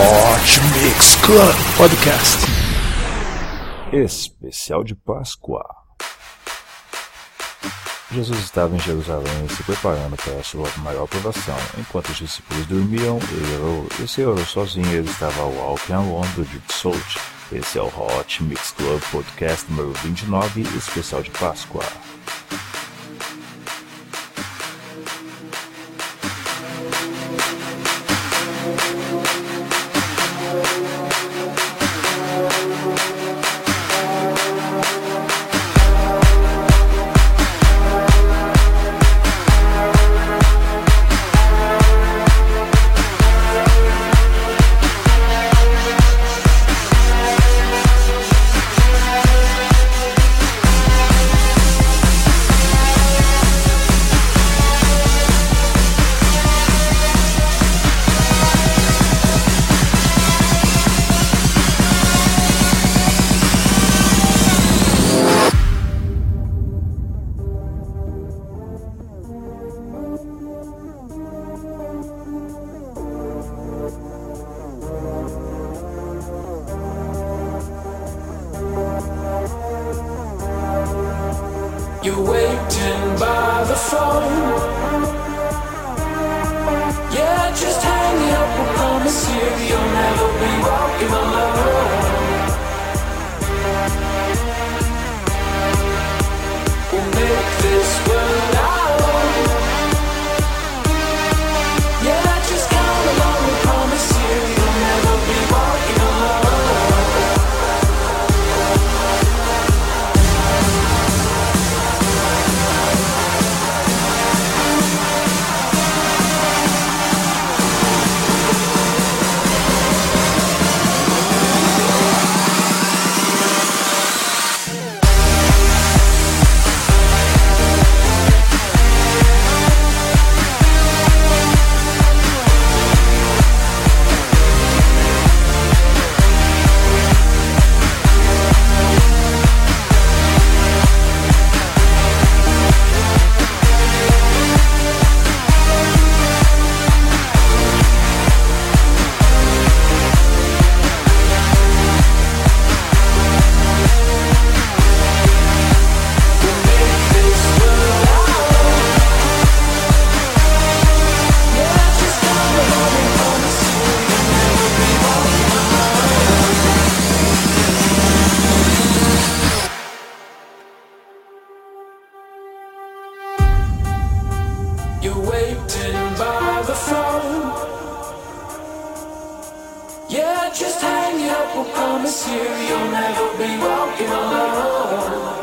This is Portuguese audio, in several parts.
Hot Mix Club Podcast. Especial de Páscoa. Jesus estava em Jerusalém se preparando para a sua maior provação. Enquanto os discípulos dormiam, ele orou. E se orou sozinho, ele estava ao alto e ao longo de Soult. Esse é o Hot Mix Club Podcast número 29, especial de Páscoa. We'll promise you you'll never be walking alone.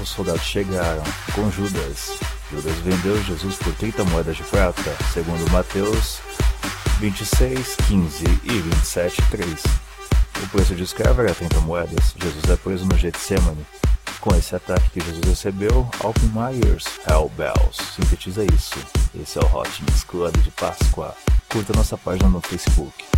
Os soldados chegaram com Judas. Judas vendeu Jesus por 30 moedas de prata, segundo Mateus 26, 15 e 27, 3. O preço de escravo era 30 moedas. Jesus é preso no Getsemane. Com esse ataque que Jesus recebeu, Alvin Myers, Hell Bells, sintetiza isso. Esse é o Hot Mix Club de Páscoa. Curta nossa página no Facebook.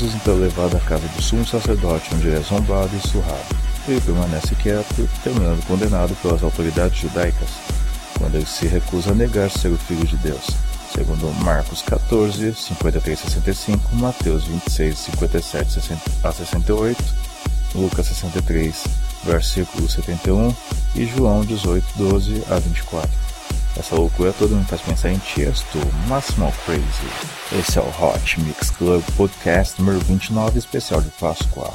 Jesus então é levado à casa do sumo sacerdote, onde ele é zombado e surrado. Ele permanece quieto, terminando condenado pelas autoridades judaicas, quando ele se recusa a negar ser o Filho de Deus, segundo Marcos 14, 53 65, Mateus 26, 57 a 68, Lucas 63, versículo 71 e João 18, 12 a 24. Essa loucura toda me faz pensar em Tiesto, Máximo Crazy. Esse é o Hot Mix Club Podcast número 29, especial de Páscoa.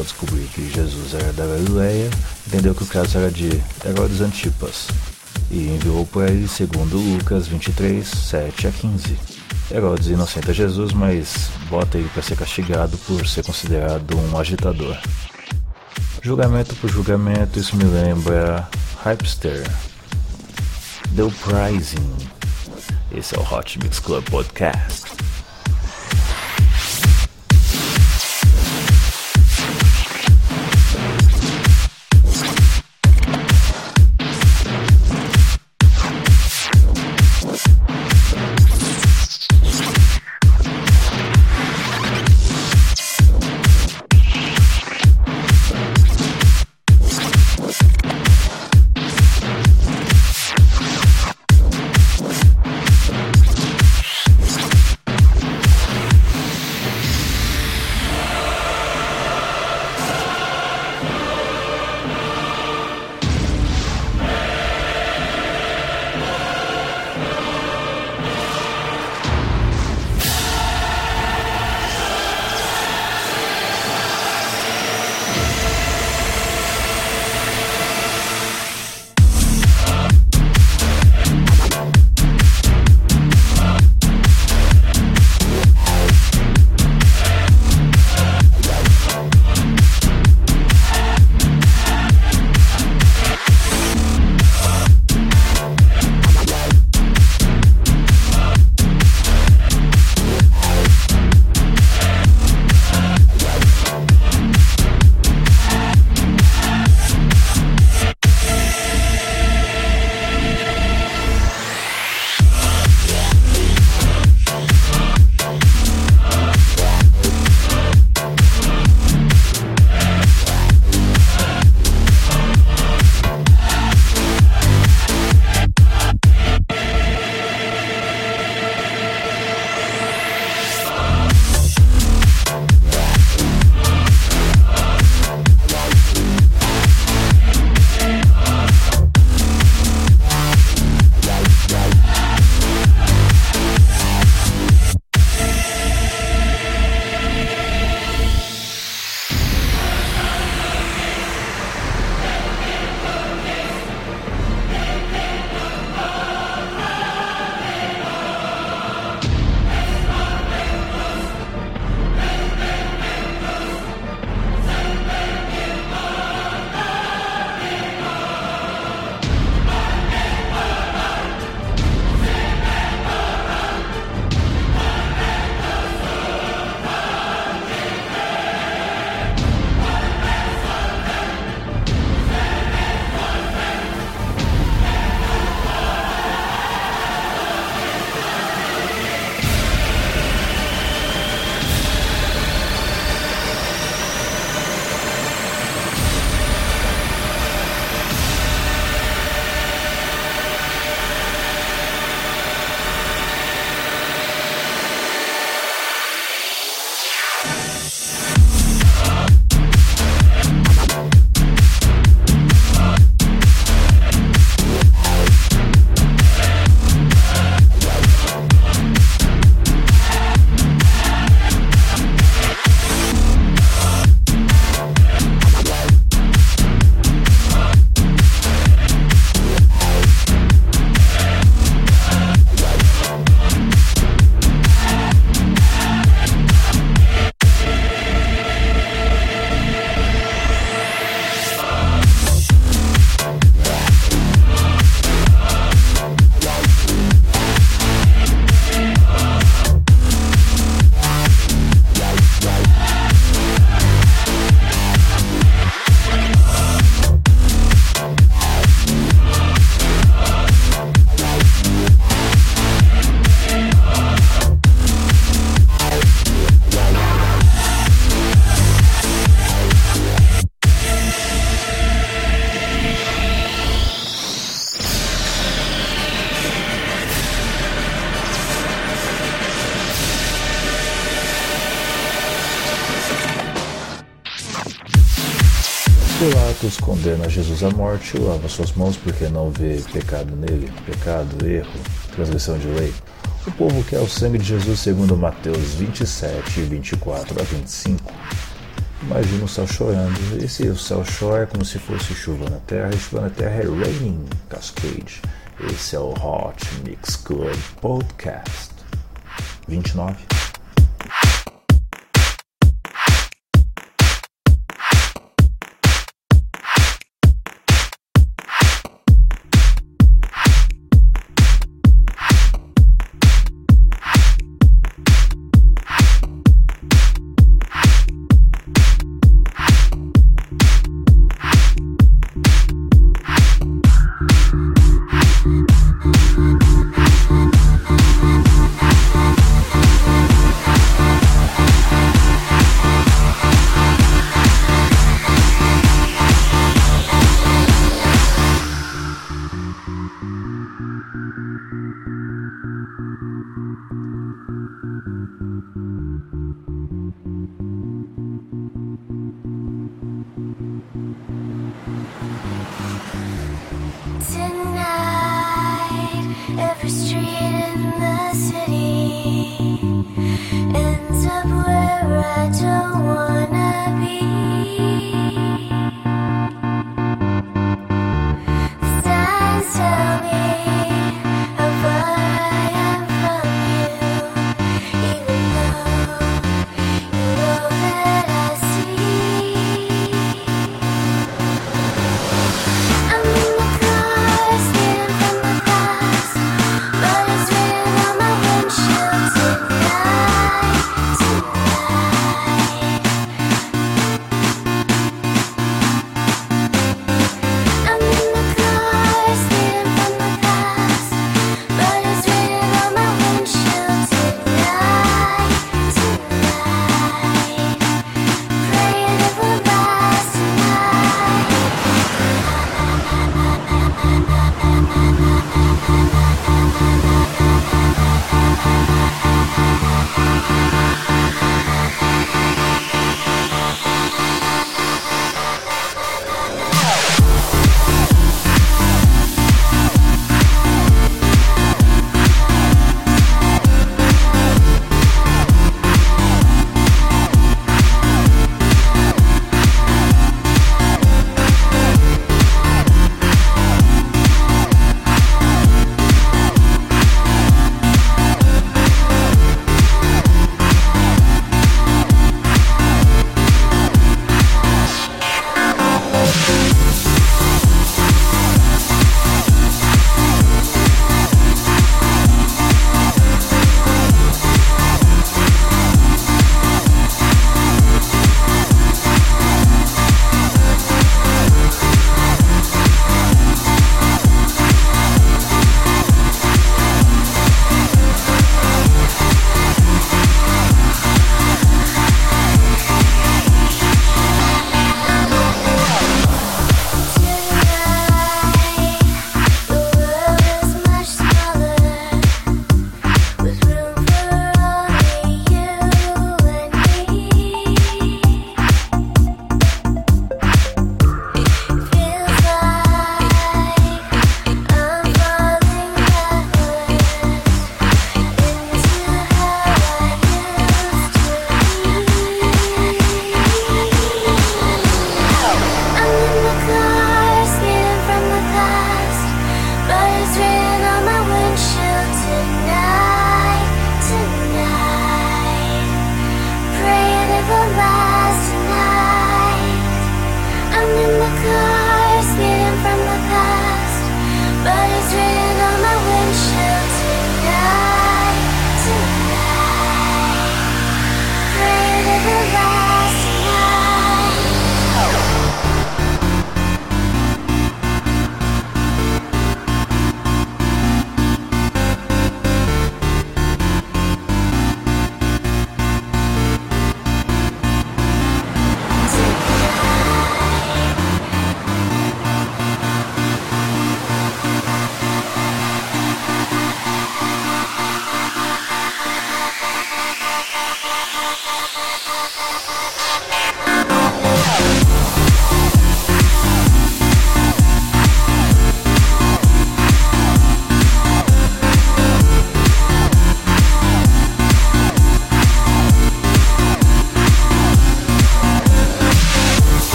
Ao descobrir que Jesus era da Galileia, entendeu que o caso era de Herodes Antipas, e enviou para ele segundo Lucas 23, 7 a 15. Herodes inocenta Jesus, mas bota ele para ser castigado por ser considerado um agitador. Julgamento por julgamento, isso me lembra Hypester. The Uprising. Esse é o Hot Mix Club Podcast. Jesus à morte lava suas mãos porque não vê pecado nele, pecado, erro, transgressão de lei. O povo quer o sangue de Jesus segundo Mateus 27, 24 a 25. Imagina o céu chorando. E se o céu chora como se fosse chuva na terra, e chuva na terra é raining cascade. Esse é o Hot Mix Club Podcast 29. I don't wanna be.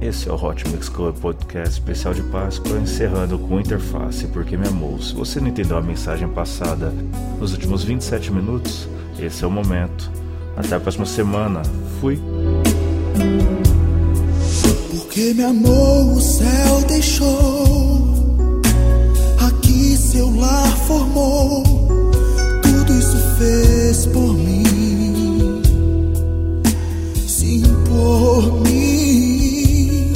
Esse é o Hot Mix Club Podcast especial de Páscoa, encerrando com interface, porque me amou. Se você não entendeu a mensagem passada nos últimos 27 minutos, esse é o momento. Até a próxima semana. Fui! Porque me amou, o céu deixou. Seu lar formou. Tudo isso fez por mim. Sim, por mim.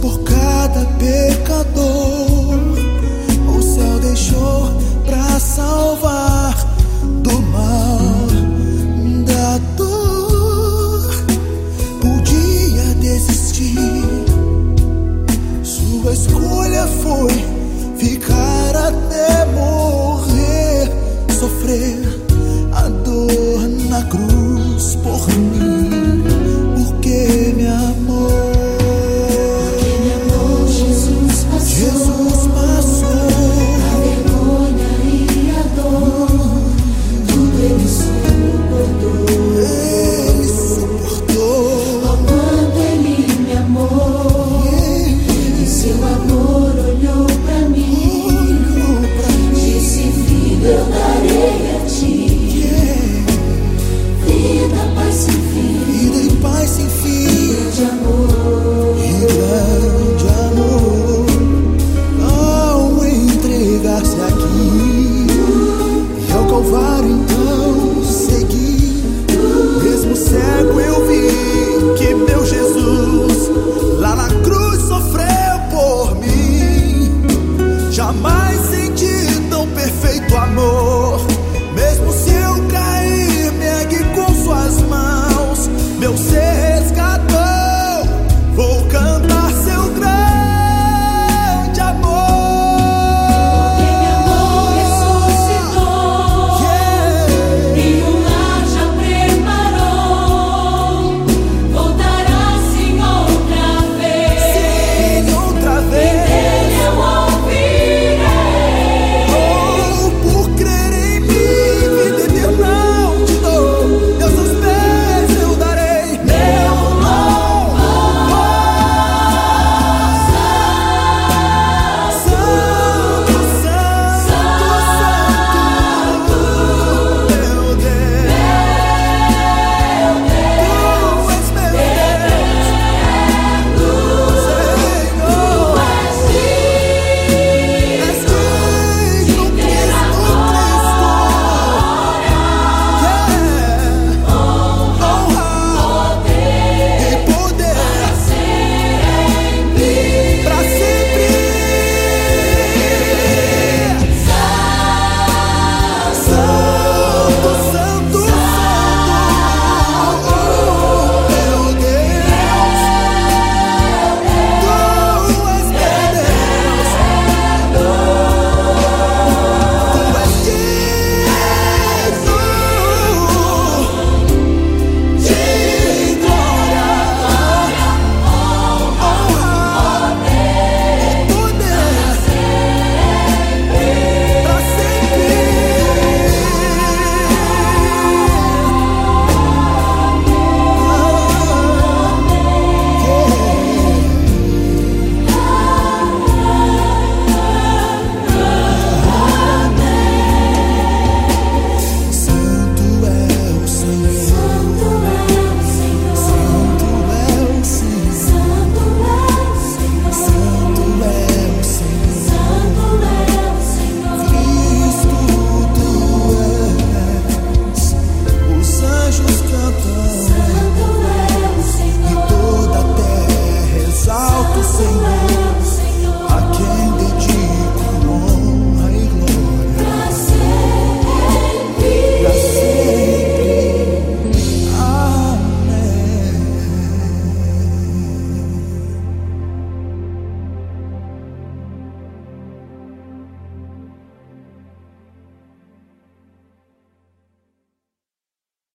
Por cada pecador. O céu deixou pra salvar do mal,